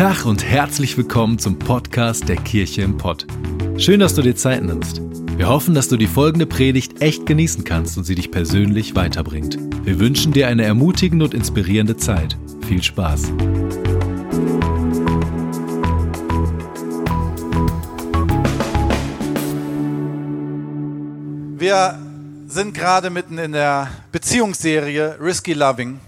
Tag und herzlich willkommen zum Podcast der Kirche im Pott. Schön, dass du dir Zeit nimmst. Wir hoffen, dass du die folgende Predigt echt genießen kannst und sie dich persönlich weiterbringt. Wir wünschen dir eine ermutigende und inspirierende Zeit. Viel Spaß. Wir sind gerade mitten in der Beziehungsserie Risky Loving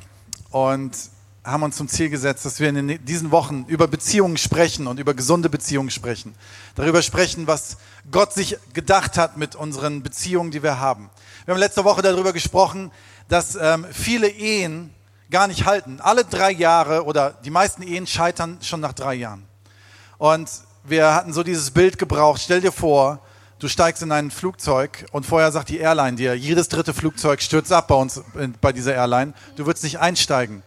und haben uns zum Ziel gesetzt, dass wir in diesen Wochen über Beziehungen sprechen und über gesunde Beziehungen sprechen. Darüber sprechen, was Gott sich gedacht hat mit unseren Beziehungen, die wir haben. Wir haben letzte Woche darüber gesprochen, dass ähm, viele Ehen gar nicht halten. Alle drei Jahre oder die meisten Ehen scheitern schon nach drei Jahren. Und wir hatten so dieses Bild gebraucht. Stell dir vor, du steigst in ein Flugzeug und vorher sagt die Airline dir, jedes dritte Flugzeug stürzt ab bei uns, bei dieser Airline. Du würdest nicht einsteigen.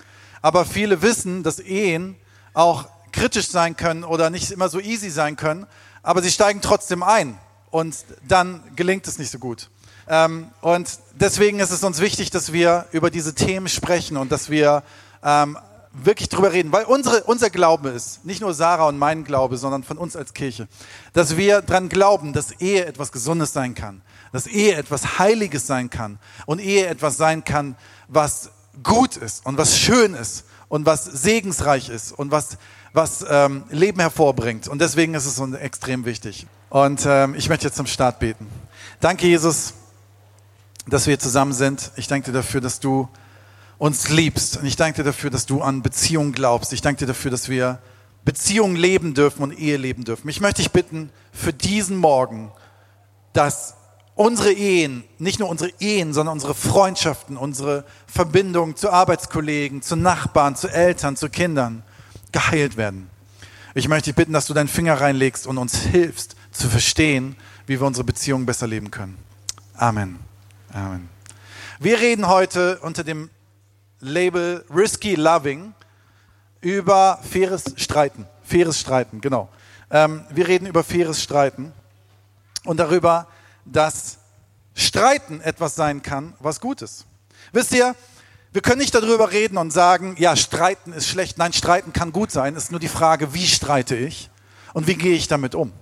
Aber viele wissen, dass Ehen auch kritisch sein können oder nicht immer so easy sein können, aber sie steigen trotzdem ein und dann gelingt es nicht so gut. Ähm, und deswegen ist es uns wichtig, dass wir über diese Themen sprechen und dass wir ähm, wirklich drüber reden, weil unsere, unser Glaube ist, nicht nur Sarah und mein Glaube, sondern von uns als Kirche, dass wir dran glauben, dass Ehe etwas Gesundes sein kann, dass Ehe etwas Heiliges sein kann und Ehe etwas sein kann, was gut ist und was schön ist und was segensreich ist und was, was ähm, Leben hervorbringt. Und deswegen ist es uns extrem wichtig. Und ähm, ich möchte jetzt zum Start beten. Danke, Jesus, dass wir zusammen sind. Ich danke dir dafür, dass du uns liebst. Und ich danke dir dafür, dass du an Beziehungen glaubst. Ich danke dir dafür, dass wir Beziehungen leben dürfen und Ehe leben dürfen. Ich möchte dich bitten für diesen Morgen, dass unsere Ehen, nicht nur unsere Ehen, sondern unsere Freundschaften, unsere Verbindungen zu Arbeitskollegen, zu Nachbarn, zu Eltern, zu Kindern geheilt werden. Ich möchte dich bitten, dass du deinen Finger reinlegst und uns hilfst zu verstehen, wie wir unsere Beziehungen besser leben können. Amen. Amen. Wir reden heute unter dem Label Risky Loving über faires Streiten. Faires Streiten, genau. Ähm, wir reden über faires Streiten und darüber, dass Streiten etwas sein kann, was Gutes. Wisst ihr, wir können nicht darüber reden und sagen, ja, Streiten ist schlecht. Nein, Streiten kann gut sein. Es ist nur die Frage, wie streite ich und wie gehe ich damit um.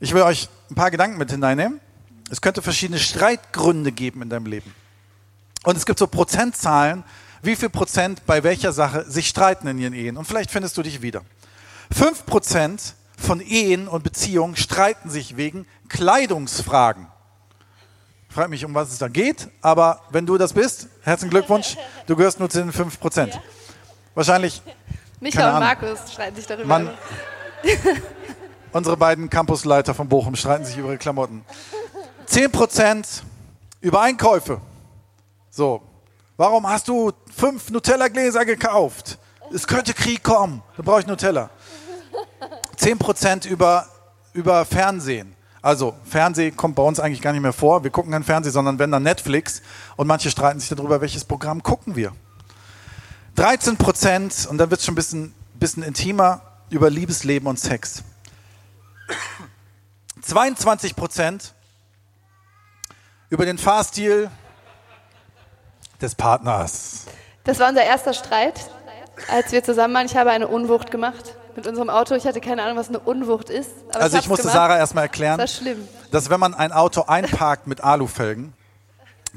Ich will euch ein paar Gedanken mit hineinnehmen. Es könnte verschiedene Streitgründe geben in deinem Leben. Und es gibt so Prozentzahlen, wie viel Prozent bei welcher Sache sich streiten in ihren Ehen. Und vielleicht findest du dich wieder. Fünf Prozent von Ehen und Beziehungen streiten sich wegen Kleidungsfragen. Ich frage mich, um was es da geht, aber wenn du das bist, herzlichen Glückwunsch, du gehörst nur zu den 5 Prozent. Ja. Wahrscheinlich. Micha und Markus streiten sich darüber. Man, unsere beiden Campusleiter von Bochum streiten sich über ihre Klamotten. 10 Prozent über Einkäufe. So, warum hast du fünf Nutella-Gläser gekauft? Es könnte Krieg kommen, dann brauche ich Nutella. 10% über, über Fernsehen. Also Fernsehen kommt bei uns eigentlich gar nicht mehr vor. Wir gucken kein Fernsehen, sondern wenn dann Netflix. Und manche streiten sich darüber, welches Programm gucken wir. 13 Prozent, und dann wird es schon ein bisschen, bisschen intimer, über Liebesleben und Sex. 22 Prozent über den Fahrstil des Partners. Das war unser erster Streit, als wir zusammen waren. Ich habe eine Unwucht gemacht mit unserem Auto. Ich hatte keine Ahnung, was eine Unwucht ist. also ich, ich musste gemacht. Sarah erstmal erklären, das schlimm. dass wenn man ein Auto einparkt mit Alufelgen,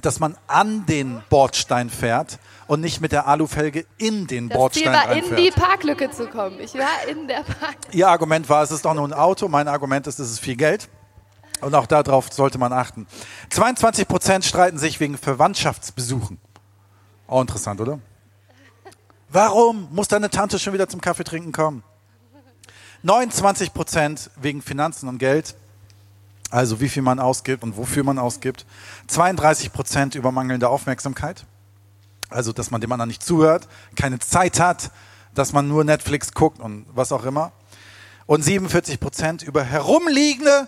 dass man an den Bordstein fährt und nicht mit der Alufelge in den das Bordstein Ziel war, reinfährt. in die Parklücke zu kommen. Ich war in der Parklücke. Ihr Argument war, es ist doch nur ein Auto. Mein Argument ist, es ist viel Geld. Und auch darauf sollte man achten. 22 Prozent streiten sich wegen Verwandtschaftsbesuchen. Auch interessant, oder? Warum muss deine Tante schon wieder zum Kaffee trinken kommen? 29 Prozent wegen Finanzen und Geld, also wie viel man ausgibt und wofür man ausgibt. 32 Prozent über mangelnde Aufmerksamkeit, also dass man dem anderen nicht zuhört, keine Zeit hat, dass man nur Netflix guckt und was auch immer. Und 47 Prozent über herumliegende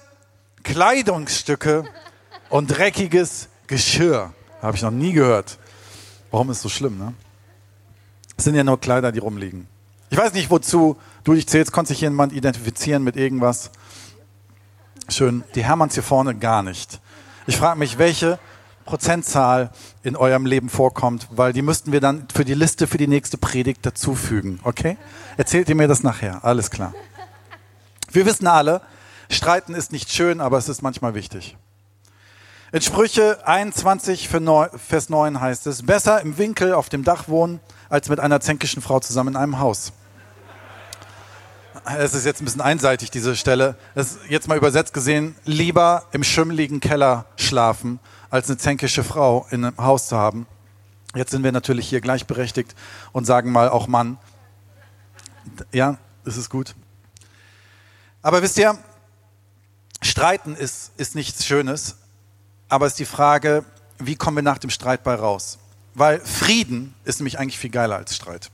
Kleidungsstücke und dreckiges Geschirr. Habe ich noch nie gehört. Warum ist das so schlimm, ne? Es sind ja nur Kleider, die rumliegen. Ich weiß nicht, wozu du dich zählst. Konnte sich jemand identifizieren mit irgendwas? Schön. Die Hermanns hier vorne gar nicht. Ich frage mich, welche Prozentzahl in eurem Leben vorkommt, weil die müssten wir dann für die Liste für die nächste Predigt dazufügen. Okay? Erzählt ihr mir das nachher. Alles klar. Wir wissen alle, Streiten ist nicht schön, aber es ist manchmal wichtig. In Sprüche 21, Vers 9 heißt es, besser im Winkel auf dem Dach wohnen, als mit einer zänkischen Frau zusammen in einem Haus. Es ist jetzt ein bisschen einseitig, diese Stelle. Es ist jetzt mal übersetzt gesehen, lieber im schimmligen Keller schlafen, als eine zänkische Frau in einem Haus zu haben. Jetzt sind wir natürlich hier gleichberechtigt und sagen mal auch Mann. Ja, das ist gut. Aber wisst ihr, Streiten ist, ist nichts Schönes, aber es ist die Frage, wie kommen wir nach dem Streit bei raus? Weil Frieden ist nämlich eigentlich viel geiler als Streit.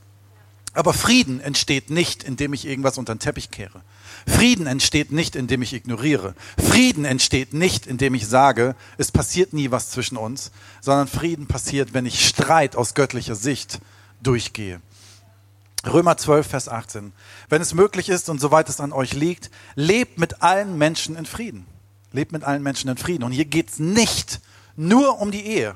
Aber Frieden entsteht nicht, indem ich irgendwas unter den Teppich kehre. Frieden entsteht nicht, indem ich ignoriere. Frieden entsteht nicht, indem ich sage, es passiert nie was zwischen uns, sondern Frieden passiert, wenn ich Streit aus göttlicher Sicht durchgehe. Römer 12, Vers 18. Wenn es möglich ist und soweit es an euch liegt, lebt mit allen Menschen in Frieden. Lebt mit allen Menschen in Frieden. Und hier geht es nicht nur um die Ehe.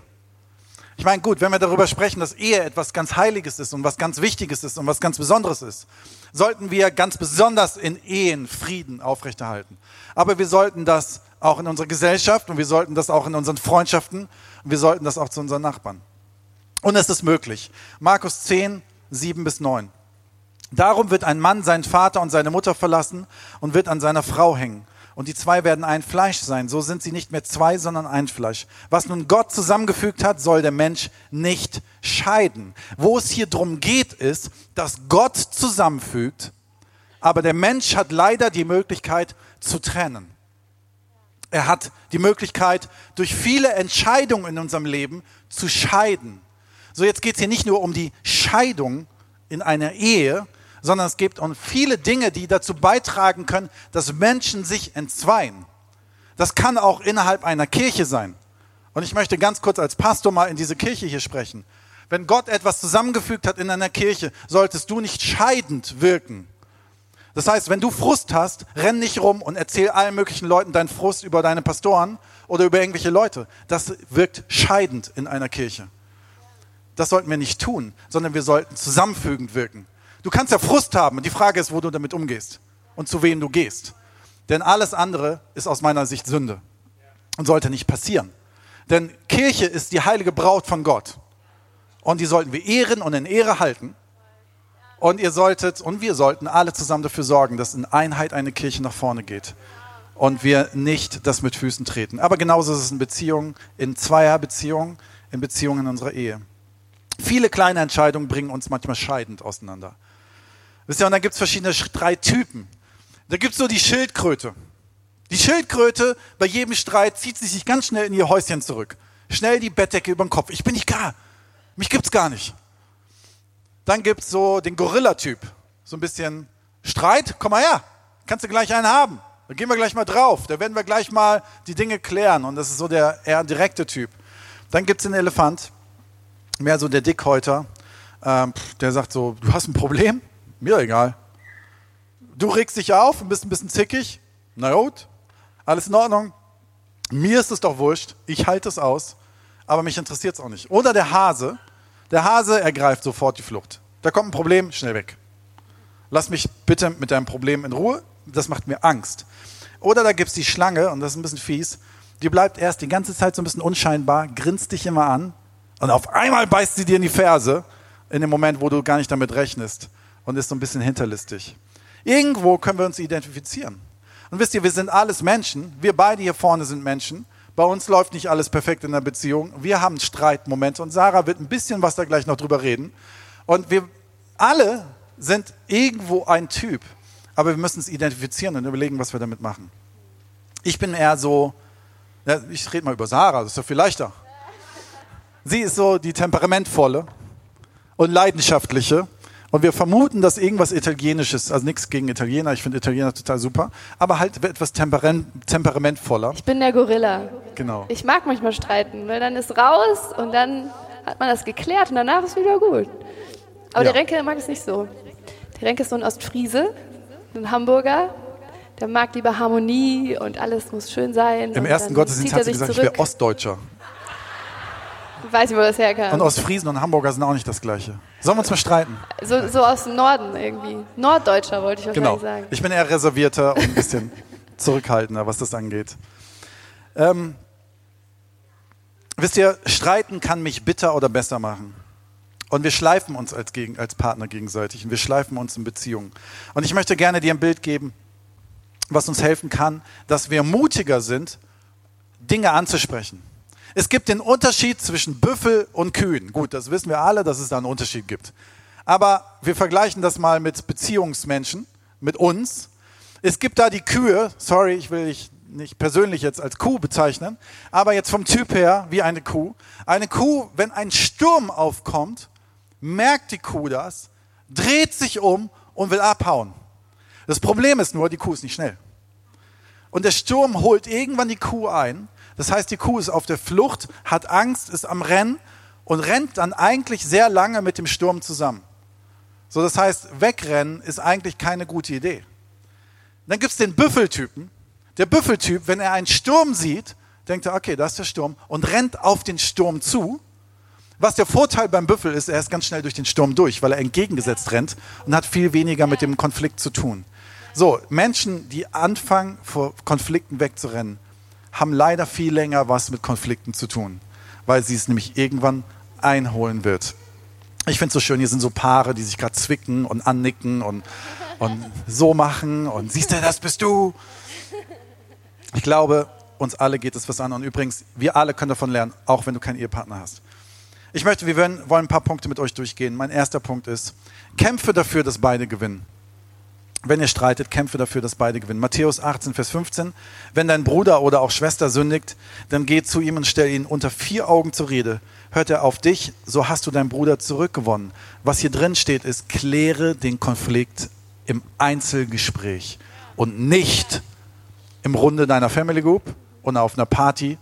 Ich meine, gut, wenn wir darüber sprechen, dass Ehe etwas ganz Heiliges ist und was ganz Wichtiges ist und was ganz Besonderes ist, sollten wir ganz besonders in Ehen Frieden aufrechterhalten. Aber wir sollten das auch in unserer Gesellschaft und wir sollten das auch in unseren Freundschaften und wir sollten das auch zu unseren Nachbarn. Und es ist möglich. Markus 10, 7 bis 9. Darum wird ein Mann seinen Vater und seine Mutter verlassen und wird an seiner Frau hängen und die zwei werden ein Fleisch sein. So sind sie nicht mehr zwei, sondern ein Fleisch. Was nun Gott zusammengefügt hat, soll der Mensch nicht scheiden. Wo es hier drum geht, ist, dass Gott zusammenfügt, aber der Mensch hat leider die Möglichkeit zu trennen. Er hat die Möglichkeit, durch viele Entscheidungen in unserem Leben zu scheiden. So, jetzt geht es hier nicht nur um die Scheidung in einer Ehe, sondern es geht um viele Dinge, die dazu beitragen können, dass Menschen sich entzweien. Das kann auch innerhalb einer Kirche sein. Und ich möchte ganz kurz als Pastor mal in diese Kirche hier sprechen. Wenn Gott etwas zusammengefügt hat in einer Kirche, solltest du nicht scheidend wirken. Das heißt, wenn du Frust hast, renn nicht rum und erzähl allen möglichen Leuten deinen Frust über deine Pastoren oder über irgendwelche Leute. Das wirkt scheidend in einer Kirche. Das sollten wir nicht tun, sondern wir sollten zusammenfügend wirken. Du kannst ja Frust haben die Frage ist, wo du damit umgehst und zu wem du gehst. Denn alles andere ist aus meiner Sicht Sünde und sollte nicht passieren. Denn Kirche ist die heilige Braut von Gott und die sollten wir ehren und in Ehre halten. Und ihr solltet und wir sollten alle zusammen dafür sorgen, dass in Einheit eine Kirche nach vorne geht und wir nicht das mit Füßen treten. Aber genauso ist es in Beziehungen, in Zweierbeziehungen, in Beziehungen in unserer Ehe. Viele kleine Entscheidungen bringen uns manchmal scheidend auseinander. Wisst ihr, und dann gibt es verschiedene drei Typen. Da gibt es so die Schildkröte. Die Schildkröte, bei jedem Streit zieht sie sich ganz schnell in ihr Häuschen zurück. Schnell die Bettdecke über den Kopf. Ich bin nicht gar. Mich gibt's gar nicht. Dann gibt es so den Gorilla-Typ. So ein bisschen Streit, komm mal her. Kannst du gleich einen haben. Da gehen wir gleich mal drauf. Da werden wir gleich mal die Dinge klären. Und das ist so der eher direkte Typ. Dann gibt es den Elefant. Mehr so der Dickhäuter. Ähm, der sagt so, du hast ein Problem? Mir egal. Du regst dich auf und bist ein bisschen zickig. Na gut, alles in Ordnung. Mir ist es doch wurscht. Ich halte es aus. Aber mich interessiert es auch nicht. Oder der Hase. Der Hase ergreift sofort die Flucht. Da kommt ein Problem, schnell weg. Lass mich bitte mit deinem Problem in Ruhe. Das macht mir Angst. Oder da gibt es die Schlange, und das ist ein bisschen fies. Die bleibt erst die ganze Zeit so ein bisschen unscheinbar, grinst dich immer an. Und auf einmal beißt sie dir in die Ferse, in dem Moment, wo du gar nicht damit rechnest und ist so ein bisschen hinterlistig. Irgendwo können wir uns identifizieren. Und wisst ihr, wir sind alles Menschen. Wir beide hier vorne sind Menschen. Bei uns läuft nicht alles perfekt in der Beziehung. Wir haben Streitmomente und Sarah wird ein bisschen was da gleich noch drüber reden. Und wir alle sind irgendwo ein Typ. Aber wir müssen es identifizieren und überlegen, was wir damit machen. Ich bin eher so, ja, ich rede mal über Sarah, das ist doch viel leichter. Sie ist so die temperamentvolle und leidenschaftliche. Und wir vermuten, dass irgendwas Italienisches, also nichts gegen Italiener, ich finde Italiener total super, aber halt etwas temperament, temperamentvoller. Ich bin der Gorilla. Genau. Ich mag manchmal streiten, weil dann ist raus und dann hat man das geklärt und danach ist wieder gut. Aber Ja. der Renke mag es nicht so. Der Renke ist so ein Ostfriese, ein Hamburger. Der mag lieber Harmonie und alles muss schön sein. Im ersten Gottesdienst er hat sie sich gesagt, ich zurück. wäre Ostdeutscher. Weiß nicht, wo das herkam. Und Ostfriesen und Hamburger sind auch nicht das Gleiche. Sollen wir uns mal streiten? So, so aus dem Norden irgendwie. Norddeutscher wollte ich wahrscheinlich Genau. sagen. Ich bin eher reservierter und ein bisschen zurückhaltender, was das angeht. Ähm, wisst ihr, streiten kann mich bitter oder besser machen. Und wir schleifen uns als, gegen, als Partner gegenseitig und wir schleifen uns in Beziehungen. Und ich möchte gerne dir ein Bild geben, was uns helfen kann, dass wir mutiger sind, Dinge anzusprechen. Es gibt den Unterschied zwischen Büffel und Kühen. Gut, das wissen wir alle, dass es da einen Unterschied gibt. Aber wir vergleichen das mal mit Beziehungsmenschen, mit uns. Es gibt da die Kühe, sorry, ich will dich nicht persönlich jetzt als Kuh bezeichnen, aber jetzt vom Typ her wie eine Kuh. Eine Kuh, wenn ein Sturm aufkommt, merkt die Kuh das, dreht sich um und will abhauen. Das Problem ist nur, die Kuh ist nicht schnell. Und der Sturm holt irgendwann die Kuh ein. Das heißt, die Kuh ist auf der Flucht, hat Angst, ist am Rennen und rennt dann eigentlich sehr lange mit dem Sturm zusammen. So, das heißt, wegrennen ist eigentlich keine gute Idee. Dann gibt es den Büffeltypen. Der Büffeltyp, wenn er einen Sturm sieht, denkt er, okay, da ist der Sturm und rennt auf den Sturm zu. Was der Vorteil beim Büffel ist, er ist ganz schnell durch den Sturm durch, weil er entgegengesetzt rennt und hat viel weniger mit dem Konflikt zu tun. So, Menschen, die anfangen, vor Konflikten wegzurennen, haben leider viel länger was mit Konflikten zu tun, weil sie es nämlich irgendwann einholen wird. Ich finde es so schön, hier sind so Paare, die sich gerade zwicken und annicken und, und so machen und siehst du, das bist du. Ich glaube, uns alle geht es was an und übrigens, wir alle können davon lernen, auch wenn du keinen Ehepartner hast. Ich möchte, wir wollen, wollen ein paar Punkte mit euch durchgehen. Mein erster Punkt ist, kämpfe dafür, dass beide gewinnen. Wenn ihr streitet, kämpfe dafür, dass beide gewinnen. Matthäus 18, Vers 15. Wenn dein Bruder oder auch Schwester sündigt, dann geh zu ihm und stell ihn unter vier Augen zur Rede. Hört er auf dich, so hast du deinen Bruder zurückgewonnen. Was hier drin steht, ist, kläre den Konflikt im Einzelgespräch und nicht im Runde deiner Family Group oder auf einer Party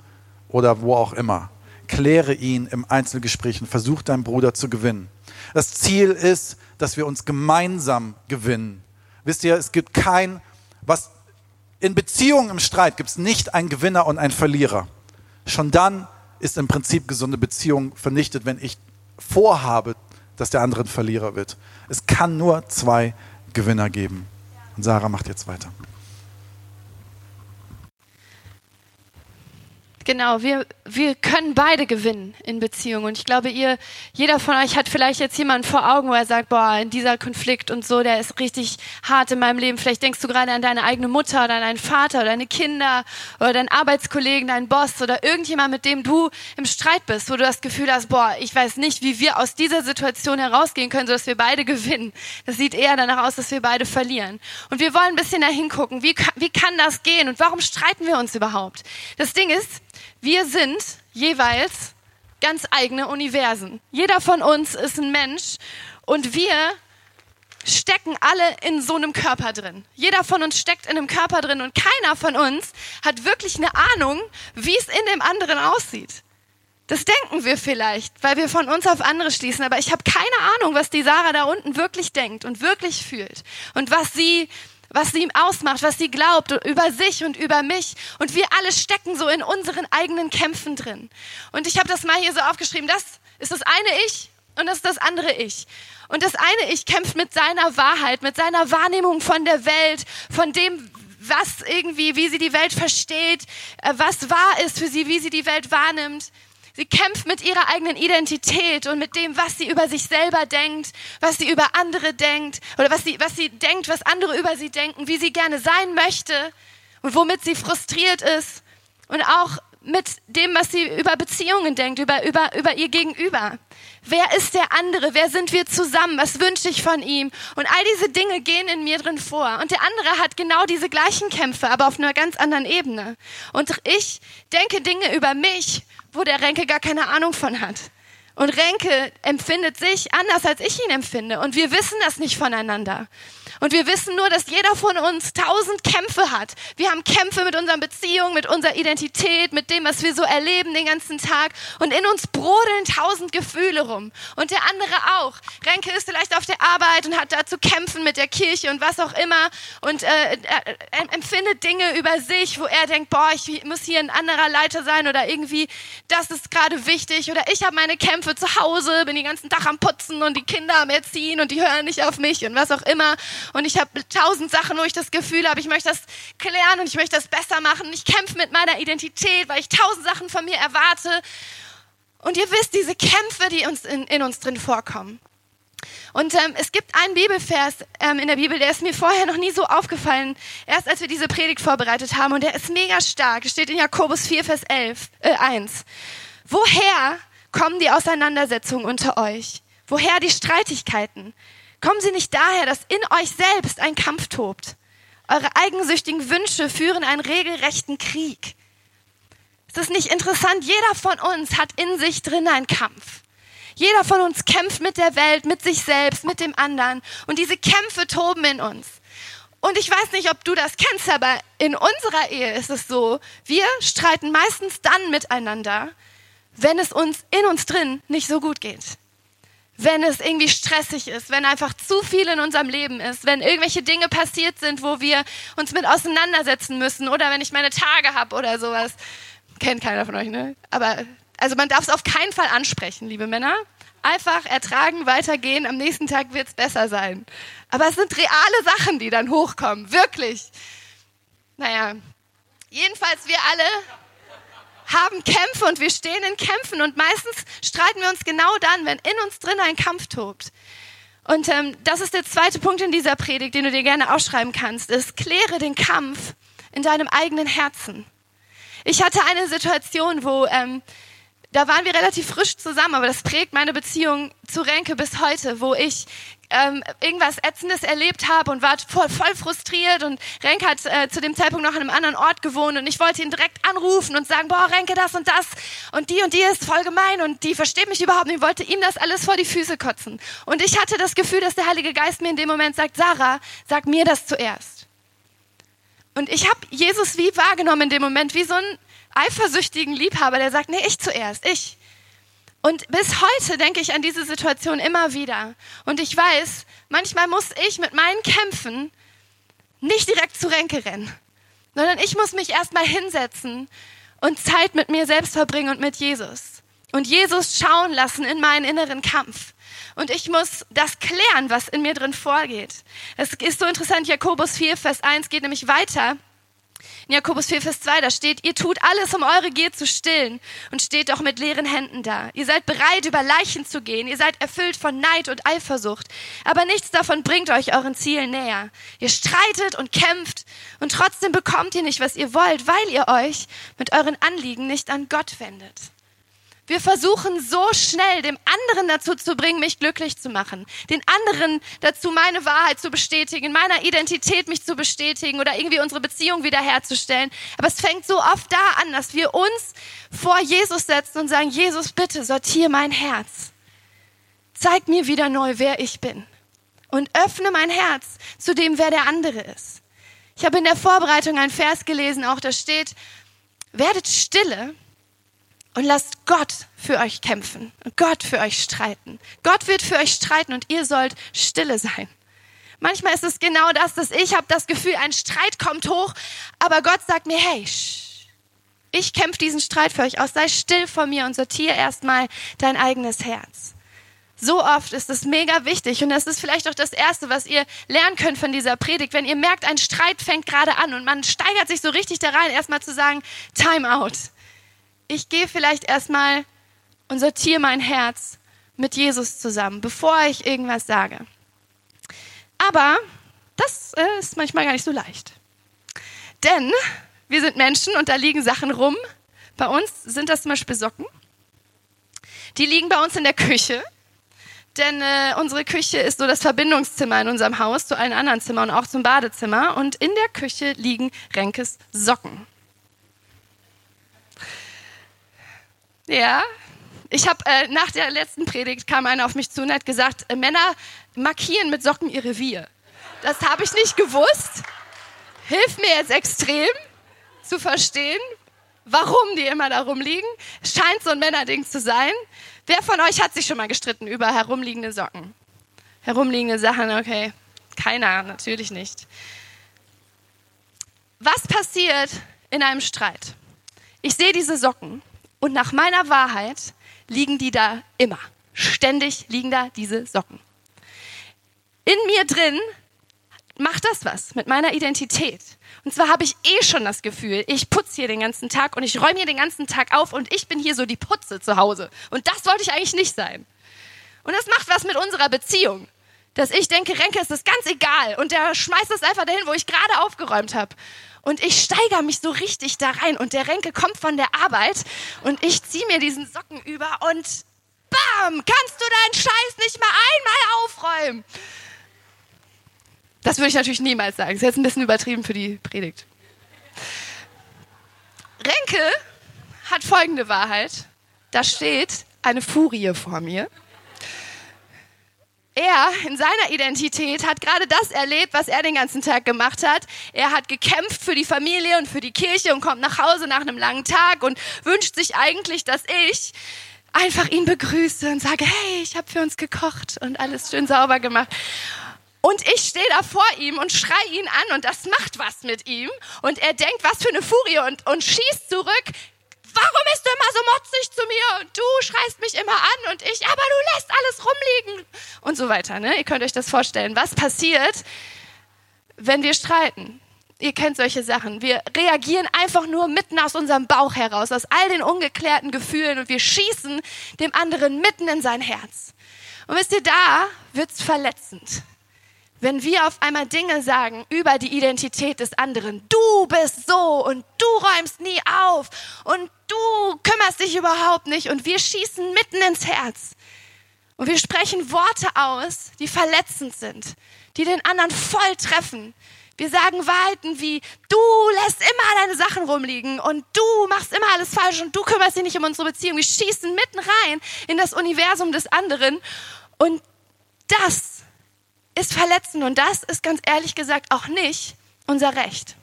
oder wo auch immer. Kläre ihn im Einzelgespräch und versuch deinen Bruder zu gewinnen. Das Ziel ist, dass wir uns gemeinsam gewinnen. Wisst ihr, es gibt kein, was in Beziehungen im Streit gibt es nicht einen Gewinner und einen Verlierer. Schon dann ist im Prinzip gesunde Beziehung vernichtet, wenn ich vorhabe, dass der andere ein Verlierer wird. Es kann nur zwei Gewinner geben. Und Sarah macht jetzt weiter. Genau, wir, wir können beide gewinnen in Beziehungen. Und ich glaube, ihr, jeder von euch hat vielleicht jetzt jemanden vor Augen, wo er sagt, boah, in dieser Konflikt und so, der ist richtig hart in meinem Leben. Vielleicht denkst du gerade an deine eigene Mutter oder an deinen Vater oder deine Kinder oder deinen Arbeitskollegen, deinen Boss oder irgendjemand, mit dem du im Streit bist, wo du das Gefühl hast, boah, ich weiß nicht, wie wir aus dieser Situation herausgehen können, sodass wir beide gewinnen. Das sieht eher danach aus, dass wir beide verlieren. Und wir wollen ein bisschen dahin gucken, wie, wie kann das gehen und warum streiten wir uns überhaupt? Das Ding ist, wir sind jeweils ganz eigene Universen. Jeder von uns ist ein Mensch und wir stecken alle in so einem Körper drin. Jeder von uns steckt in einem Körper drin und keiner von uns hat wirklich eine Ahnung, wie es in dem anderen aussieht. Das denken wir vielleicht, weil wir von uns auf andere schließen, aber ich habe keine Ahnung, was die Sarah da unten wirklich denkt und wirklich fühlt und was sie was sie ausmacht, was sie glaubt über sich und über mich. Und wir alle stecken so in unseren eigenen Kämpfen drin. Und ich habe das mal hier so aufgeschrieben, das ist das eine Ich und das ist das andere Ich. Und das eine Ich kämpft mit seiner Wahrheit, mit seiner Wahrnehmung von der Welt, von dem, was irgendwie, wie sie die Welt versteht, äh, was wahr ist für sie, wie sie die Welt wahrnimmt. Sie kämpft mit ihrer eigenen Identität und mit dem, was sie über sich selber denkt, was sie über andere denkt oder was sie, was sie denkt, was andere über sie denken, wie sie gerne sein möchte und womit sie frustriert ist und auch mit dem, was sie über Beziehungen denkt, über, über, über ihr Gegenüber. Wer ist der andere? Wer sind wir zusammen? Was wünsche ich von ihm? Und all diese Dinge gehen in mir drin vor. Und der andere hat genau diese gleichen Kämpfe, aber auf einer ganz anderen Ebene. Und ich denke Dinge über mich, wo der Renke gar keine Ahnung von hat. Und Renke empfindet sich anders, als ich ihn empfinde. Und wir wissen das nicht voneinander. Und wir wissen nur, dass jeder von uns tausend Kämpfe hat. Wir haben Kämpfe mit unseren Beziehungen, mit unserer Identität, mit dem, was wir so erleben den ganzen Tag. Und in uns brodeln tausend Gefühle rum. Und der andere auch. Renke ist vielleicht auf der Arbeit und hat da zu kämpfen mit der Kirche und was auch immer. Und äh, er empfindet Dinge über sich, wo er denkt, boah, ich muss hier ein anderer Leiter sein oder irgendwie, das ist gerade wichtig. Oder ich habe meine Kämpfe zu Hause, bin den ganzen Tag am Putzen und die Kinder am Erziehen und die hören nicht auf mich und was auch immer und ich habe tausend Sachen, wo ich das Gefühl habe, ich möchte das klären und ich möchte das besser machen. Ich kämpfe mit meiner Identität, weil ich tausend Sachen von mir erwarte. Und ihr wisst, diese Kämpfe, die uns in, in uns drin vorkommen. Und ähm, es gibt einen Bibelvers ähm, in der Bibel, der ist mir vorher noch nie so aufgefallen, erst als wir diese Predigt vorbereitet haben. Und der ist mega stark. Steht in Jakobus 4, Vers 11, äh, 1. Woher kommen die Auseinandersetzungen unter euch? Woher die Streitigkeiten? Kommen sie nicht daher, dass in euch selbst ein Kampf tobt? Eure eigensüchtigen Wünsche führen einen regelrechten Krieg. Ist das nicht interessant? Jeder von uns hat in sich drin einen Kampf. Jeder von uns kämpft mit der Welt, mit sich selbst, mit dem anderen. Und diese Kämpfe toben in uns. Und ich weiß nicht, ob du das kennst, aber in unserer Ehe ist es so, wir streiten meistens dann miteinander, wenn es uns in uns drin nicht so gut geht wenn es irgendwie stressig ist, wenn einfach zu viel in unserem Leben ist, wenn irgendwelche Dinge passiert sind, wo wir uns mit auseinandersetzen müssen oder wenn ich meine Tage habe oder sowas. Kennt keiner von euch, ne? Aber also man darf es auf keinen Fall ansprechen, liebe Männer. Einfach ertragen, weitergehen, am nächsten Tag wird es besser sein. Aber es sind reale Sachen, die dann hochkommen, wirklich. Naja, jedenfalls wir alle haben Kämpfe und wir stehen in Kämpfen und meistens streiten wir uns genau dann, wenn in uns drin ein Kampf tobt. Und ähm, das ist der zweite Punkt in dieser Predigt, den du dir gerne aufschreiben kannst, ist, kläre den Kampf in deinem eigenen Herzen. Ich hatte eine Situation, wo ähm, da waren wir relativ frisch zusammen, aber das prägt meine Beziehung zu Renke bis heute, wo ich ähm, irgendwas Ätzendes erlebt habe und war voll, voll frustriert und Renke hat äh, zu dem Zeitpunkt noch an einem anderen Ort gewohnt und ich wollte ihn direkt anrufen und sagen, boah, Renke, das und das und die und die ist voll gemein und die versteht mich überhaupt nicht. Ich wollte ihm das alles vor die Füße kotzen. Und ich hatte das Gefühl, dass der Heilige Geist mir in dem Moment sagt, Sarah, sag mir das zuerst. Und ich habe Jesus wie wahrgenommen in dem Moment, wie so ein eifersüchtigen Liebhaber, der sagt, nee, ich zuerst, ich. Und bis heute denke ich an diese Situation immer wieder. Und ich weiß, manchmal muss ich mit meinen Kämpfen nicht direkt zu Ränke rennen, sondern ich muss mich erstmal hinsetzen und Zeit mit mir selbst verbringen und mit Jesus. Und Jesus schauen lassen in meinen inneren Kampf. Und ich muss das klären, was in mir drin vorgeht. Es ist so interessant, Jakobus 4, Vers 1 geht nämlich weiter. In Jakobus 4, Vers 2, da steht, ihr tut alles, um eure Gier zu stillen und steht doch mit leeren Händen da. Ihr seid bereit, über Leichen zu gehen. Ihr seid erfüllt von Neid und Eifersucht. Aber nichts davon bringt euch euren Zielen näher. Ihr streitet und kämpft und trotzdem bekommt ihr nicht, was ihr wollt, weil ihr euch mit euren Anliegen nicht an Gott wendet. Wir versuchen so schnell, dem anderen dazu zu bringen, mich glücklich zu machen. Den anderen dazu, meine Wahrheit zu bestätigen, meiner Identität mich zu bestätigen oder irgendwie unsere Beziehung wiederherzustellen. Aber es fängt so oft da an, dass wir uns vor Jesus setzen und sagen, Jesus, bitte sortier mein Herz. Zeig mir wieder neu, wer ich bin. Und öffne mein Herz zu dem, wer der andere ist. Ich habe in der Vorbereitung einen Vers gelesen, auch da steht, werdet stille und lasst Gott für euch kämpfen und Gott für euch streiten. Gott wird für euch streiten und ihr sollt stille sein. Manchmal ist es genau das, dass ich habe das Gefühl, ein Streit kommt hoch, aber Gott sagt mir, hey, ich kämpfe diesen Streit für euch aus, sei still vor mir und sortiere erstmal dein eigenes Herz. So oft ist es mega wichtig und das ist vielleicht auch das Erste, was ihr lernen könnt von dieser Predigt. Wenn ihr merkt, ein Streit fängt gerade an und man steigert sich so richtig da rein, erstmal zu sagen, Time out ich gehe vielleicht erstmal und sortiere mein Herz mit Jesus zusammen, bevor ich irgendwas sage. Aber das äh, ist manchmal gar nicht so leicht. Denn wir sind Menschen und da liegen Sachen rum. Bei uns sind das zum Beispiel Socken. Die liegen bei uns in der Küche. Denn äh, unsere Küche ist so das Verbindungszimmer in unserem Haus zu allen anderen Zimmern und auch zum Badezimmer. Und in der Küche liegen Renkes Socken. Ja, ich habe äh, nach der letzten Predigt kam einer auf mich zu und hat gesagt, äh, Männer markieren mit Socken ihr Revier. Das habe ich nicht gewusst. Hilft mir jetzt extrem zu verstehen, warum die immer da rumliegen. Scheint so ein Männerding zu sein. Wer von euch hat sich schon mal gestritten über herumliegende Socken? Herumliegende Sachen, okay. Keiner, natürlich nicht. Was passiert in einem Streit? Ich sehe diese Socken und nach meiner Wahrheit liegen die da immer. Ständig liegen da diese Socken. In mir drin macht das was mit meiner Identität. Und zwar habe ich eh schon das Gefühl, ich putze hier den ganzen Tag und ich räume hier den ganzen Tag auf und ich bin hier so die Putze zu Hause. Und das wollte ich eigentlich nicht sein. Und das macht was mit unserer Beziehung. Dass ich denke, Renke ist das ganz egal und der schmeißt das einfach dahin, wo ich gerade aufgeräumt habe. Und ich steigere mich so richtig da rein und der Renke kommt von der Arbeit und ich ziehe mir diesen Socken über und bam, kannst du deinen Scheiß nicht mal einmal aufräumen. Das würde ich natürlich niemals sagen. Das ist jetzt ein bisschen übertrieben für die Predigt. Renke hat folgende Wahrheit. Da steht eine Furie vor mir. Er in seiner Identität hat gerade das erlebt, was er den ganzen Tag gemacht hat. Er hat gekämpft für die Familie und für die Kirche und kommt nach Hause nach einem langen Tag und wünscht sich eigentlich, dass ich einfach ihn begrüße und sage, hey, ich habe für uns gekocht und alles schön sauber gemacht. Und ich stehe da vor ihm und schrei ihn an und das macht was mit ihm. Und er denkt, was für eine Furie und, und schießt zurück. Warum bist du immer so motzig zu mir? Du schreist mich immer an und ich, aber du lässt alles rumliegen. Und so weiter. Ne? Ihr könnt euch das vorstellen. Was passiert, wenn wir streiten? Ihr kennt solche Sachen. Wir reagieren einfach nur mitten aus unserem Bauch heraus, aus all den ungeklärten Gefühlen und wir schießen dem anderen mitten in sein Herz. Und wisst ihr, da wird's verletzend wenn wir auf einmal Dinge sagen über die Identität des anderen. Du bist so und du räumst nie auf und du kümmerst dich überhaupt nicht und wir schießen mitten ins Herz. Und wir sprechen Worte aus, die verletzend sind, die den anderen voll treffen. Wir sagen Wahrheiten wie, du lässt immer deine Sachen rumliegen und du machst immer alles falsch und du kümmerst dich nicht um unsere Beziehung. Wir schießen mitten rein in das Universum des anderen und das ist verletzend und das ist ganz ehrlich gesagt auch nicht unser Recht.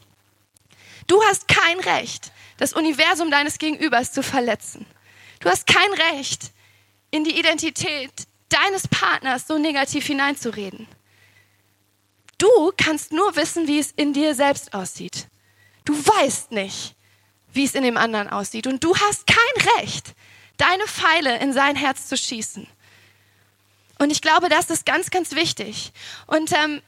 Du hast kein Recht, das Universum deines Gegenübers zu verletzen. Du hast kein Recht, in die Identität deines Partners so negativ hineinzureden. Du kannst nur wissen, wie es in dir selbst aussieht. Du weißt nicht, wie es in dem anderen aussieht. Und du hast kein Recht, deine Pfeile in sein Herz zu schießen. Und ich glaube, das ist ganz, ganz wichtig. Und ähm,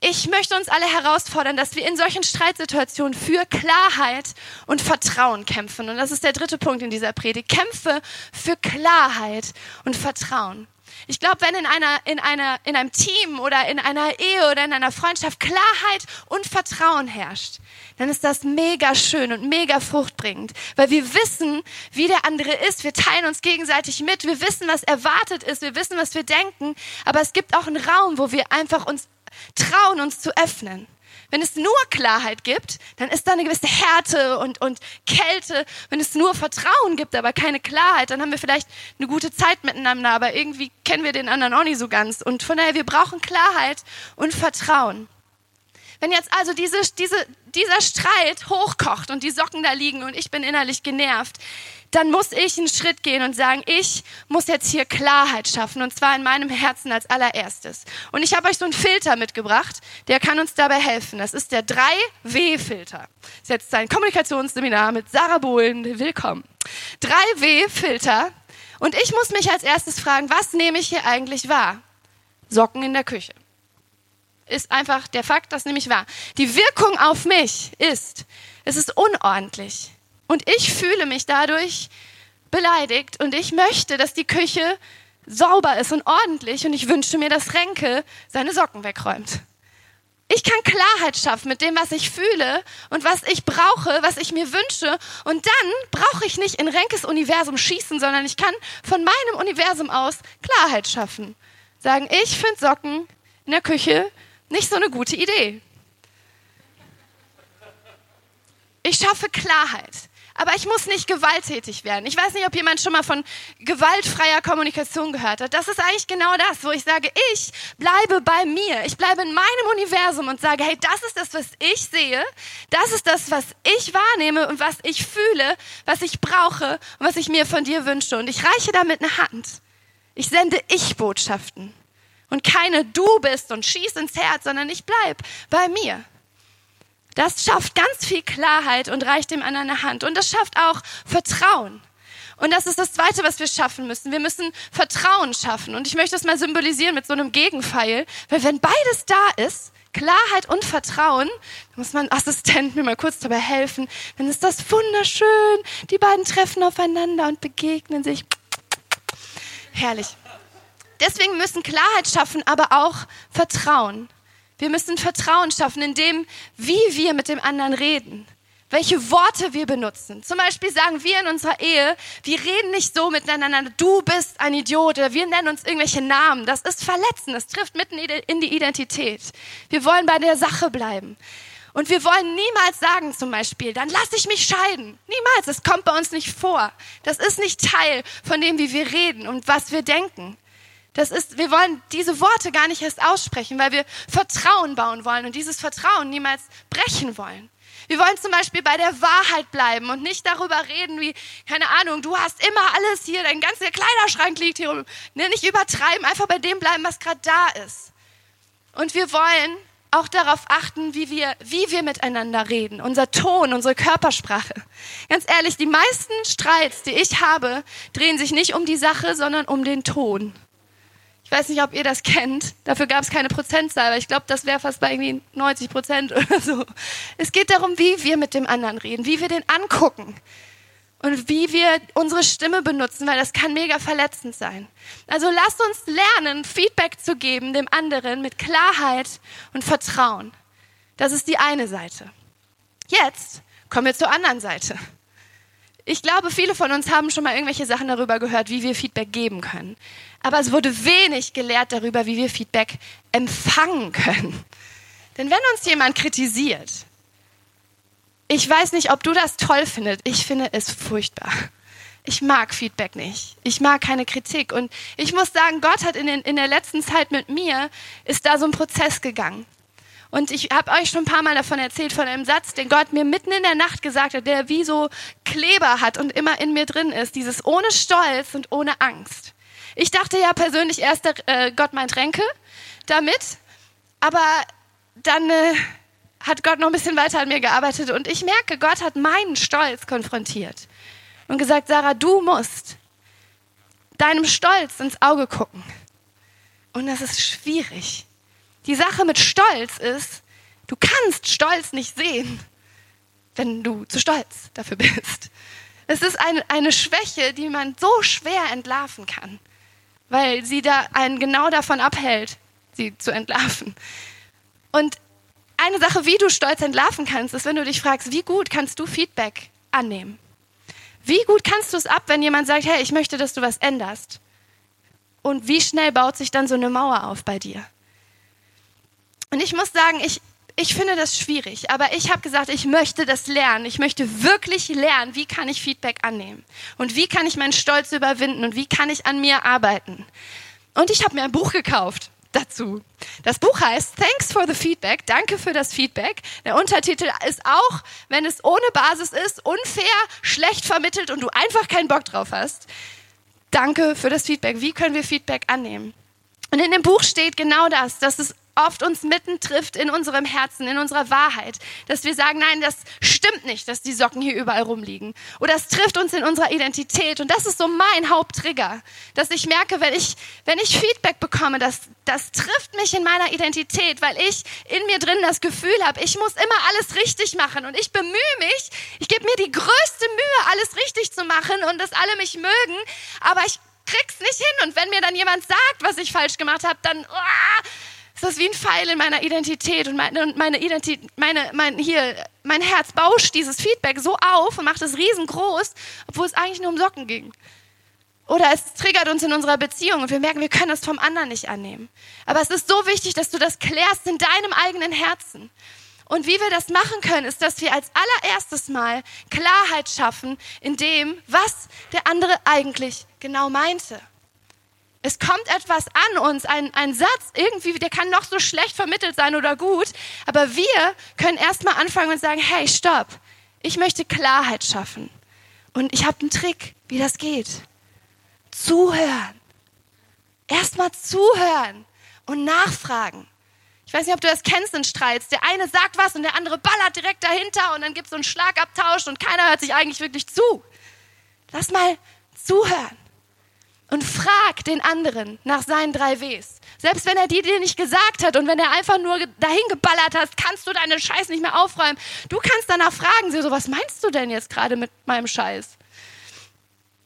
ich möchte uns alle herausfordern, dass wir in solchen Streitsituationen für Klarheit und Vertrauen kämpfen. Und das ist der dritte Punkt in dieser Predigt. Kämpfe für Klarheit und Vertrauen. Ich glaube, wenn in, einer, in, einer, in einem Team oder in einer Ehe oder in einer Freundschaft Klarheit und Vertrauen herrscht, dann ist das mega schön und mega fruchtbringend, weil wir wissen, wie der andere ist. Wir teilen uns gegenseitig mit. Wir wissen, was erwartet ist. Wir wissen, was wir denken. Aber es gibt auch einen Raum, wo wir einfach uns trauen, uns zu öffnen. Wenn es nur Klarheit gibt, dann ist da eine gewisse Härte und, und Kälte. Wenn es nur Vertrauen gibt, aber keine Klarheit, dann haben wir vielleicht eine gute Zeit miteinander, aber irgendwie kennen wir den anderen auch nicht so ganz. Und von daher, wir brauchen Klarheit und Vertrauen. Wenn jetzt also diese, diese, dieser Streit hochkocht und die Socken da liegen und ich bin innerlich genervt, dann muss ich einen Schritt gehen und sagen, ich muss jetzt hier Klarheit schaffen und zwar in meinem Herzen als allererstes. Und ich habe euch so einen Filter mitgebracht, der kann uns dabei helfen. Das ist der 3W-Filter. Das ist jetzt ein Kommunikationsseminar mit Sarah Bohlen. Willkommen. 3W-Filter. Und ich muss mich als erstes fragen, was nehme ich hier eigentlich wahr? Socken in der Küche ist einfach der Fakt, das nämlich wahr. Die Wirkung auf mich ist, es ist unordentlich. Und ich fühle mich dadurch beleidigt und ich möchte, dass die Küche sauber ist und ordentlich und ich wünsche mir, dass Renke seine Socken wegräumt. Ich kann Klarheit schaffen mit dem, was ich fühle und was ich brauche, was ich mir wünsche. Und dann brauche ich nicht in Renkes Universum schießen, sondern ich kann von meinem Universum aus Klarheit schaffen. Sagen, ich finde Socken in der Küche nicht so eine gute Idee. Ich schaffe Klarheit. Aber ich muss nicht gewalttätig werden. Ich weiß nicht, ob jemand schon mal von gewaltfreier Kommunikation gehört hat. Das ist eigentlich genau das, wo ich sage, ich bleibe bei mir. Ich bleibe in meinem Universum und sage, hey, das ist das, was ich sehe. Das ist das, was ich wahrnehme und was ich fühle, was ich brauche und was ich mir von dir wünsche. Und ich reiche damit eine Hand. Ich sende Ich-Botschaften. Und keine du bist und schieß ins Herz, sondern ich bleib bei mir. Das schafft ganz viel Klarheit und reicht dem anderen eine Hand. Und das schafft auch Vertrauen. Und das ist das Zweite, was wir schaffen müssen. Wir müssen Vertrauen schaffen. Und ich möchte das mal symbolisieren mit so einem Gegenpfeil. Weil wenn beides da ist, Klarheit und Vertrauen, dann muss mein Assistent mir mal kurz dabei helfen, dann ist das wunderschön. Die beiden treffen aufeinander und begegnen sich. Herrlich. Deswegen müssen Klarheit schaffen, aber auch Vertrauen. Wir müssen Vertrauen schaffen in dem, wie wir mit dem anderen reden. Welche Worte wir benutzen. Zum Beispiel sagen wir in unserer Ehe, wir reden nicht so miteinander, du bist ein Idiot oder wir nennen uns irgendwelche Namen. Das ist verletzend, das trifft mitten in die Identität. Wir wollen bei der Sache bleiben. Und wir wollen niemals sagen zum Beispiel, dann lass ich mich scheiden. Niemals, das kommt bei uns nicht vor. Das ist nicht Teil von dem, wie wir reden und was wir denken. Das ist, wir wollen diese Worte gar nicht erst aussprechen, weil wir Vertrauen bauen wollen und dieses Vertrauen niemals brechen wollen. Wir wollen zum Beispiel bei der Wahrheit bleiben und nicht darüber reden, wie, keine Ahnung, du hast immer alles hier, dein ganzer Kleiderschrank liegt hier rum. Ne, nicht übertreiben, einfach bei dem bleiben, was gerade da ist. Und wir wollen auch darauf achten, wie wir, wie wir miteinander reden, unser Ton, unsere Körpersprache. Ganz ehrlich, die meisten Streits, die ich habe, drehen sich nicht um die Sache, sondern um den Ton. Ich weiß nicht, ob ihr das kennt. Dafür gab es keine Prozentzahl, aber ich glaube, das wäre fast bei irgendwie 90 Prozent oder so. Es geht darum, wie wir mit dem anderen reden, wie wir den angucken und wie wir unsere Stimme benutzen, weil das kann mega verletzend sein. Also lasst uns lernen, Feedback zu geben dem anderen mit Klarheit und Vertrauen. Das ist die eine Seite. Jetzt kommen wir zur anderen Seite. Ich glaube, viele von uns haben schon mal irgendwelche Sachen darüber gehört, wie wir Feedback geben können. Aber es wurde wenig gelehrt darüber, wie wir Feedback empfangen können. Denn wenn uns jemand kritisiert, ich weiß nicht, ob du das toll findest, ich finde es furchtbar. Ich mag Feedback nicht. Ich mag keine Kritik. Und ich muss sagen, Gott hat in, den, in der letzten Zeit mit mir, ist da so ein Prozess gegangen. Und ich habe euch schon ein paar Mal davon erzählt, von einem Satz, den Gott mir mitten in der Nacht gesagt hat, der wie so Kleber hat und immer in mir drin ist. Dieses ohne Stolz und ohne Angst. Ich dachte ja persönlich erst, äh, Gott meint Ränke damit. Aber dann äh, hat Gott noch ein bisschen weiter an mir gearbeitet und ich merke, Gott hat meinen Stolz konfrontiert und gesagt, Sarah, du musst deinem Stolz ins Auge gucken. Und das ist schwierig. Die Sache mit Stolz ist, du kannst Stolz nicht sehen, wenn du zu stolz dafür bist. Es ist eine, eine Schwäche, die man so schwer entlarven kann, weil sie da einen genau davon abhält, sie zu entlarven. Und eine Sache, wie du Stolz entlarven kannst, ist, wenn du dich fragst, wie gut kannst du Feedback annehmen? Wie gut kannst du es ab, wenn jemand sagt, hey, ich möchte, dass du was änderst? Und wie schnell baut sich dann so eine Mauer auf bei dir? Und ich muss sagen, ich, ich finde das schwierig, aber ich habe gesagt, ich möchte das lernen. Ich möchte wirklich lernen, wie kann ich Feedback annehmen und wie kann ich meinen Stolz überwinden und wie kann ich an mir arbeiten. Und ich habe mir ein Buch gekauft dazu. Das Buch heißt Thanks for the Feedback, danke für das Feedback. Der Untertitel ist auch, wenn es ohne Basis ist, unfair, schlecht vermittelt und du einfach keinen Bock drauf hast. Danke für das Feedback. Wie können wir Feedback annehmen? Und in dem Buch steht genau das, dass es oft uns mitten trifft in unserem Herzen, in unserer Wahrheit, dass wir sagen, nein, das stimmt nicht, dass die Socken hier überall rumliegen. Oder es trifft uns in unserer Identität. Und das ist so mein Haupttrigger, dass ich merke, wenn ich, wenn ich Feedback bekomme, das, das trifft mich in meiner Identität, weil ich in mir drin das Gefühl habe, ich muss immer alles richtig machen und ich bemühe mich, ich gebe mir die größte Mühe, alles richtig zu machen und dass alle mich mögen, aber ich krieg's nicht hin. Und wenn mir dann jemand sagt, was ich falsch gemacht habe, dann... Oh, ist das wie ein Pfeil in meiner Identität und meine, meine Identität, meine, mein, hier, mein Herz bauscht dieses Feedback so auf und macht es riesengroß, obwohl es eigentlich nur um Socken ging. Oder es triggert uns in unserer Beziehung und wir merken, wir können das vom anderen nicht annehmen. Aber es ist so wichtig, dass du das klärst in deinem eigenen Herzen. Und wie wir das machen können, ist, dass wir als allererstes Mal Klarheit schaffen in dem, was der andere eigentlich genau meinte. Es kommt etwas an uns, ein, ein Satz, irgendwie, der kann noch so schlecht vermittelt sein oder gut, aber wir können erstmal anfangen und sagen, hey, stopp, ich möchte Klarheit schaffen. Und ich habe einen Trick, wie das geht. Zuhören. Erstmal zuhören und nachfragen. Ich weiß nicht, ob du das kennst in Streits. Der eine sagt was und der andere ballert direkt dahinter und dann gibt es so einen Schlagabtausch und keiner hört sich eigentlich wirklich zu. Lass mal zuhören und frag den anderen nach seinen drei Ws. Selbst wenn er die dir nicht gesagt hat und wenn er einfach nur dahin geballert hat, kannst du deinen Scheiß nicht mehr aufräumen. Du kannst danach fragen, so, was meinst du denn jetzt gerade mit meinem Scheiß?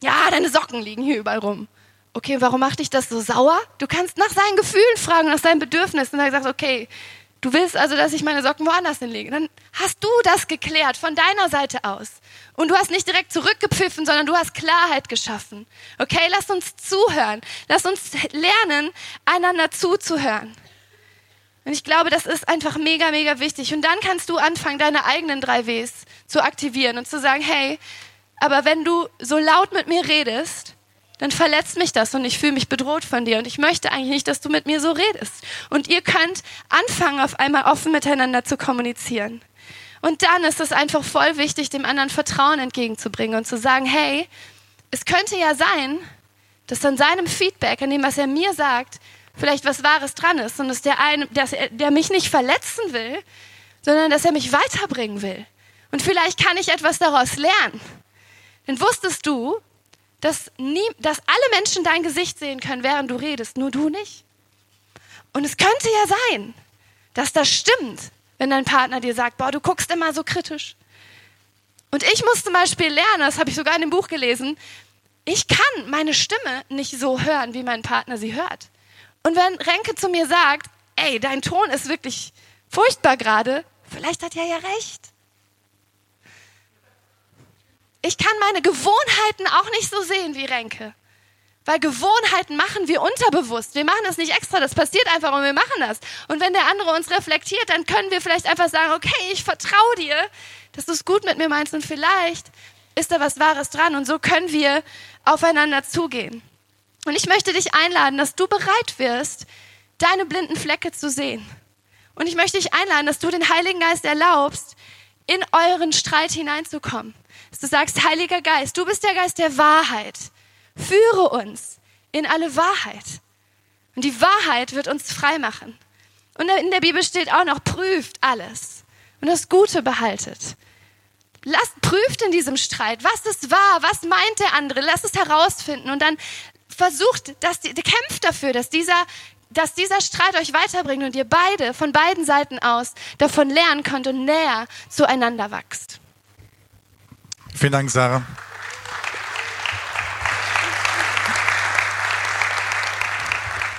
Ja, deine Socken liegen hier überall rum. Okay, warum macht dich das so sauer? Du kannst nach seinen Gefühlen fragen, nach seinen Bedürfnissen. Und er sagt, okay, du willst also, dass ich meine Socken woanders hinlege. Dann hast du das geklärt von deiner Seite aus. Und du hast nicht direkt zurückgepfiffen, sondern du hast Klarheit geschaffen. Okay, lass uns zuhören. Lass uns lernen, einander zuzuhören. Und ich glaube, das ist einfach mega, mega wichtig. Und dann kannst du anfangen, deine eigenen drei Ws zu aktivieren und zu sagen, hey, aber wenn du so laut mit mir redest, dann verletzt mich das und ich fühle mich bedroht von dir und ich möchte eigentlich nicht, dass du mit mir so redest. Und ihr könnt anfangen, auf einmal offen miteinander zu kommunizieren. Und dann ist es einfach voll wichtig, dem anderen Vertrauen entgegenzubringen und zu sagen, hey, es könnte ja sein, dass an seinem Feedback, an dem, was er mir sagt, vielleicht was Wahres dran ist und dass der, eine, dass er, der mich nicht verletzen will, sondern dass er mich weiterbringen will. Und vielleicht kann ich etwas daraus lernen. Denn wusstest du, dass, nie, dass alle Menschen dein Gesicht sehen können, während du redest, nur du nicht? Und es könnte ja sein, dass das stimmt, wenn dein Partner dir sagt, boah, du guckst immer so kritisch. Und ich muss zum Beispiel lernen, das habe ich sogar in dem Buch gelesen, ich kann meine Stimme nicht so hören, wie mein Partner sie hört. Und wenn Renke zu mir sagt, ey, dein Ton ist wirklich furchtbar gerade, vielleicht hat er ja recht. Ich kann meine Gewohnheiten auch nicht so sehen wie Renke. Weil Gewohnheiten machen wir unterbewusst. Wir machen das nicht extra, das passiert einfach und wir machen das. Und wenn der andere uns reflektiert, dann können wir vielleicht einfach sagen, okay, ich vertraue dir, dass du es gut mit mir meinst und vielleicht ist da was Wahres dran. Und so können wir aufeinander zugehen. Und ich möchte dich einladen, dass du bereit wirst, deine blinden Flecke zu sehen. Und ich möchte dich einladen, dass du den Heiligen Geist erlaubst, in euren Streit hineinzukommen. Dass du sagst, Heiliger Geist, du bist der Geist der Wahrheit. Führe uns in alle Wahrheit. Und die Wahrheit wird uns frei machen. Und in der Bibel steht auch noch, prüft alles und das Gute behaltet. Lasst, prüft in diesem Streit, was ist wahr, was meint der andere, lasst es herausfinden und dann versucht, dass die, kämpft dafür, dass dieser, dass dieser Streit euch weiterbringt und ihr beide von beiden Seiten aus davon lernen könnt und näher zueinander wächst. Vielen Dank, Sarah.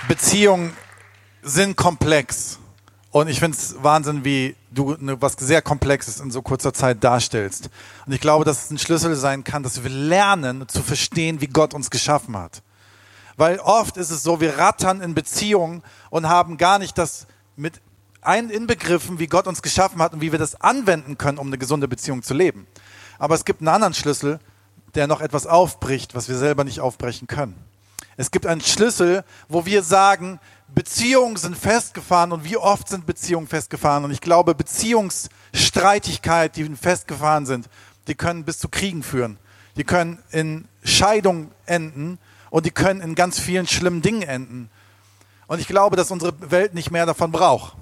Beziehungen sind komplex. Und ich finde es Wahnsinn, wie du ne, was sehr Komplexes in so kurzer Zeit darstellst. Und ich glaube, dass es ein Schlüssel sein kann, dass wir lernen zu verstehen, wie Gott uns geschaffen hat. Weil oft ist es so, wir rattern in Beziehungen und haben gar nicht das mit ein inbegriffen, wie Gott uns geschaffen hat und wie wir das anwenden können, um eine gesunde Beziehung zu leben. Aber es gibt einen anderen Schlüssel, der noch etwas aufbricht, was wir selber nicht aufbrechen können. Es gibt einen Schlüssel, wo wir sagen, Beziehungen sind festgefahren und wie oft sind Beziehungen festgefahren? Und ich glaube, Beziehungsstreitigkeit, die festgefahren sind, die können bis zu Kriegen führen. Die können in Scheidung enden und die können in ganz vielen schlimmen Dingen enden. Und ich glaube, dass unsere Welt nicht mehr davon braucht.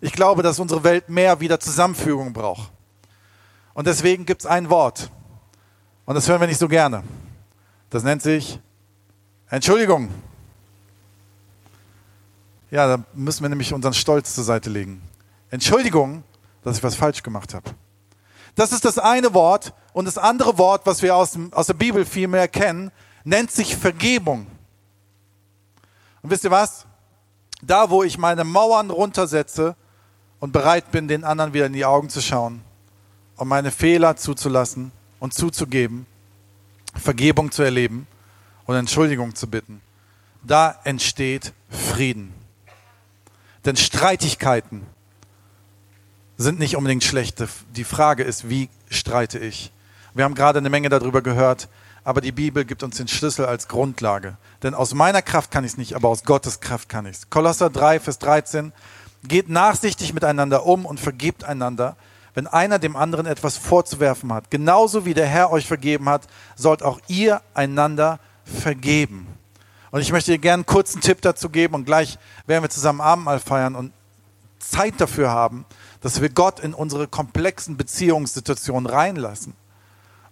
Ich glaube, dass unsere Welt mehr wieder Zusammenfügung braucht. Und deswegen gibt es ein Wort. Und das hören wir nicht so gerne. Das nennt sich Entschuldigung. Ja, da müssen wir nämlich unseren Stolz zur Seite legen. Entschuldigung, dass ich was falsch gemacht habe. Das ist das eine Wort. Und das andere Wort, was wir aus, dem, aus der Bibel viel mehr kennen, nennt sich Vergebung. Und wisst ihr was? Da, wo ich meine Mauern runtersetze und bereit bin, den anderen wieder in die Augen zu schauen und meine Fehler zuzulassen und zuzugeben, Vergebung zu erleben, und Entschuldigung zu bitten, da entsteht Frieden. Denn Streitigkeiten sind nicht unbedingt schlecht. Die Frage ist, wie streite ich? Wir haben gerade eine Menge darüber gehört, aber die Bibel gibt uns den Schlüssel als Grundlage. Denn aus meiner Kraft kann ich es nicht, aber aus Gottes Kraft kann ich es. Kolosser 3, Vers 13. Geht nachsichtig miteinander um und vergebt einander, wenn einer dem anderen etwas vorzuwerfen hat. Genauso wie der Herr euch vergeben hat, sollt auch ihr einander vergeben. Und ich möchte dir gerne einen kurzen Tipp dazu geben und gleich werden wir zusammen Abendmahl feiern und Zeit dafür haben, dass wir Gott in unsere komplexen Beziehungssituationen reinlassen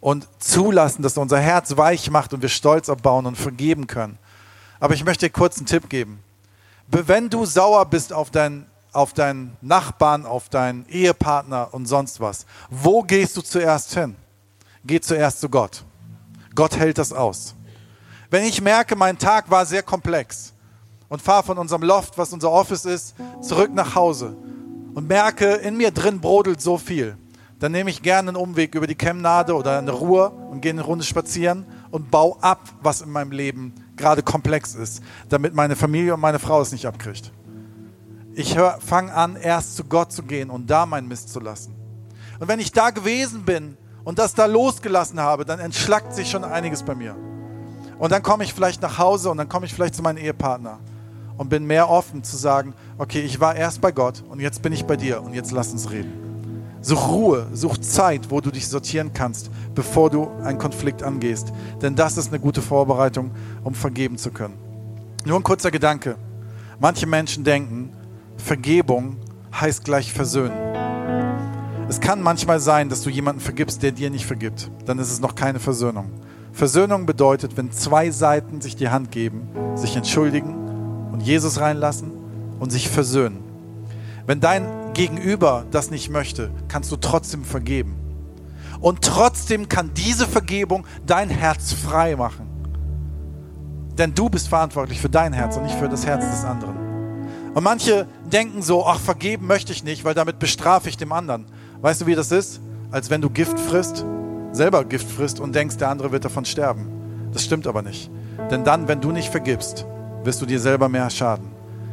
und zulassen, dass er unser Herz weich macht und wir Stolz abbauen und vergeben können. Aber ich möchte dir kurz einen Tipp geben. Wenn du sauer bist auf deinen auf deinen Nachbarn, auf deinen Ehepartner und sonst was, wo gehst du zuerst hin? Geh zuerst zu Gott. Gott hält das aus. Wenn ich merke, mein Tag war sehr komplex und fahre von unserem Loft, was unser Office ist, zurück nach Hause und merke, in mir drin brodelt so viel, dann nehme ich gerne einen Umweg über die Chemnade oder eine Ruhe und gehe eine Runde spazieren und baue ab, was in meinem Leben gerade komplex ist, damit meine Familie und meine Frau es nicht abkriegt. Ich fange an, erst zu Gott zu gehen und da meinen Mist zu lassen. Und wenn ich da gewesen bin und das da losgelassen habe, dann entschlackt sich schon einiges bei mir. Und dann komme ich vielleicht nach Hause und dann komme ich vielleicht zu meinem Ehepartner und bin mehr offen zu sagen, okay, ich war erst bei Gott und jetzt bin ich bei dir und jetzt lass uns reden. Such Ruhe, such Zeit, wo du dich sortieren kannst, bevor du einen Konflikt angehst. Denn das ist eine gute Vorbereitung, um vergeben zu können. Nur ein kurzer Gedanke. Manche Menschen denken, Vergebung heißt gleich versöhnen. Es kann manchmal sein, dass du jemanden vergibst, der dir nicht vergibt. Dann ist es noch keine Versöhnung. Versöhnung bedeutet, wenn zwei Seiten sich die Hand geben, sich entschuldigen und Jesus reinlassen und sich versöhnen. Wenn dein Gegenüber das nicht möchte, kannst du trotzdem vergeben. Und trotzdem kann diese Vergebung dein Herz frei machen. Denn du bist verantwortlich für dein Herz und nicht für das Herz des anderen. Und manche denken so, ach, vergeben möchte ich nicht, weil damit bestrafe ich dem anderen. Weißt du, wie das ist? Als wenn du Gift frisst, selber Gift frisst und denkst, der andere wird davon sterben. Das stimmt aber nicht. Denn dann, wenn du nicht vergibst, wirst du dir selber mehr schaden.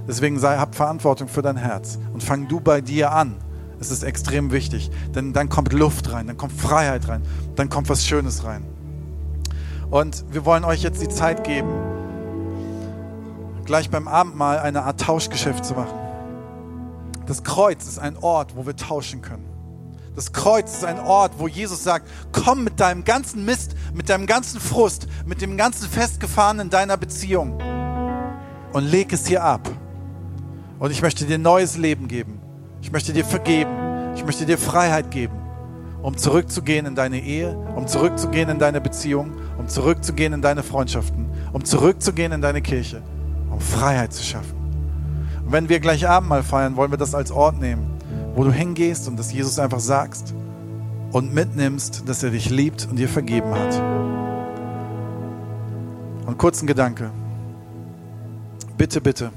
Deswegen sei, hab Verantwortung für dein Herz und fang du bei dir an. Es ist extrem wichtig, denn dann kommt Luft rein, dann kommt Freiheit rein, dann kommt was Schönes rein. Und wir wollen euch jetzt die Zeit geben, gleich beim Abendmahl eine Art Tauschgeschäft zu machen. Das Kreuz ist ein Ort, wo wir tauschen können. Das Kreuz ist ein Ort, wo Jesus sagt, komm mit deinem ganzen Mist, mit deinem ganzen Frust, mit dem ganzen Festgefahrenen deiner Beziehung und leg es hier ab. Und ich möchte dir neues Leben geben. Ich möchte dir vergeben. Ich möchte dir Freiheit geben, um zurückzugehen in deine Ehe, um zurückzugehen in deine Beziehung, um zurückzugehen in deine Freundschaften, um zurückzugehen in deine Kirche, um Freiheit zu schaffen. Und wenn wir gleich Abendmahl feiern, wollen wir das als Ort nehmen, wo du hingehst und das Jesus einfach sagst und mitnimmst, dass er dich liebt und dir vergeben hat. Und kurzen Gedanke. Bitte, bitte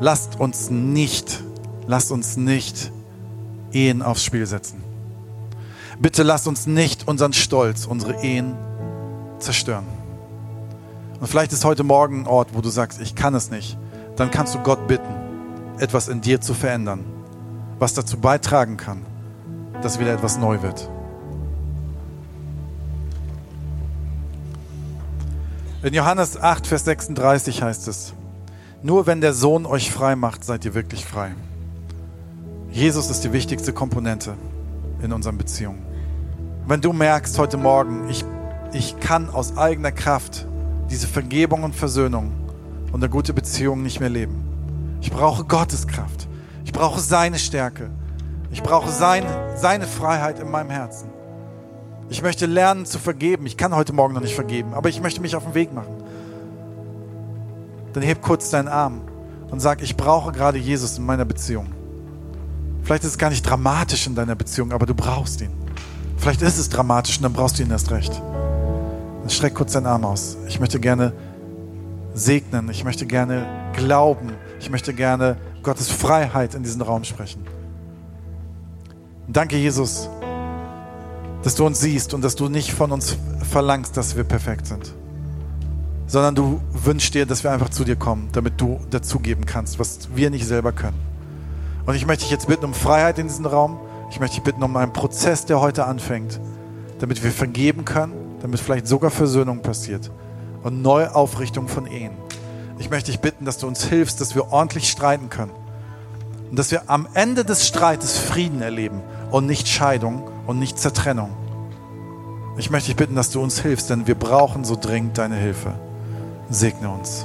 lasst uns nicht, lasst uns nicht Ehen aufs Spiel setzen. Bitte lasst uns nicht unseren Stolz, unsere Ehen zerstören. Und vielleicht ist heute Morgen ein Ort, wo du sagst, ich kann es nicht. Dann kannst du Gott bitten, etwas in dir zu verändern, was dazu beitragen kann, dass wieder etwas neu wird. In Johannes 8, Vers 36 heißt es, nur wenn der Sohn euch frei macht, seid ihr wirklich frei. Jesus ist die wichtigste Komponente in unseren Beziehungen. Wenn du merkst heute Morgen, ich, ich kann aus eigener Kraft diese Vergebung und Versöhnung und eine gute Beziehung nicht mehr leben. Ich brauche Gottes Kraft. Ich brauche seine Stärke. Ich brauche sein, seine Freiheit in meinem Herzen. Ich möchte lernen zu vergeben. Ich kann heute Morgen noch nicht vergeben, aber ich möchte mich auf den Weg machen dann heb kurz deinen Arm und sag, ich brauche gerade Jesus in meiner Beziehung. Vielleicht ist es gar nicht dramatisch in deiner Beziehung, aber du brauchst ihn. Vielleicht ist es dramatisch und dann brauchst du ihn erst recht. Dann streck kurz deinen Arm aus. Ich möchte gerne segnen. Ich möchte gerne glauben. Ich möchte gerne Gottes Freiheit in diesen Raum sprechen. danke, Jesus, dass du uns siehst und dass du nicht von uns verlangst, dass wir perfekt sind sondern du wünschst dir, dass wir einfach zu dir kommen, damit du dazugeben kannst, was wir nicht selber können. Und ich möchte dich jetzt bitten um Freiheit in diesem Raum. Ich möchte dich bitten um einen Prozess, der heute anfängt, damit wir vergeben können, damit vielleicht sogar Versöhnung passiert und Neuaufrichtung von Ehen. Ich möchte dich bitten, dass du uns hilfst, dass wir ordentlich streiten können und dass wir am Ende des Streites Frieden erleben und nicht Scheidung und nicht Zertrennung. Ich möchte dich bitten, dass du uns hilfst, denn wir brauchen so dringend deine Hilfe. Segne uns.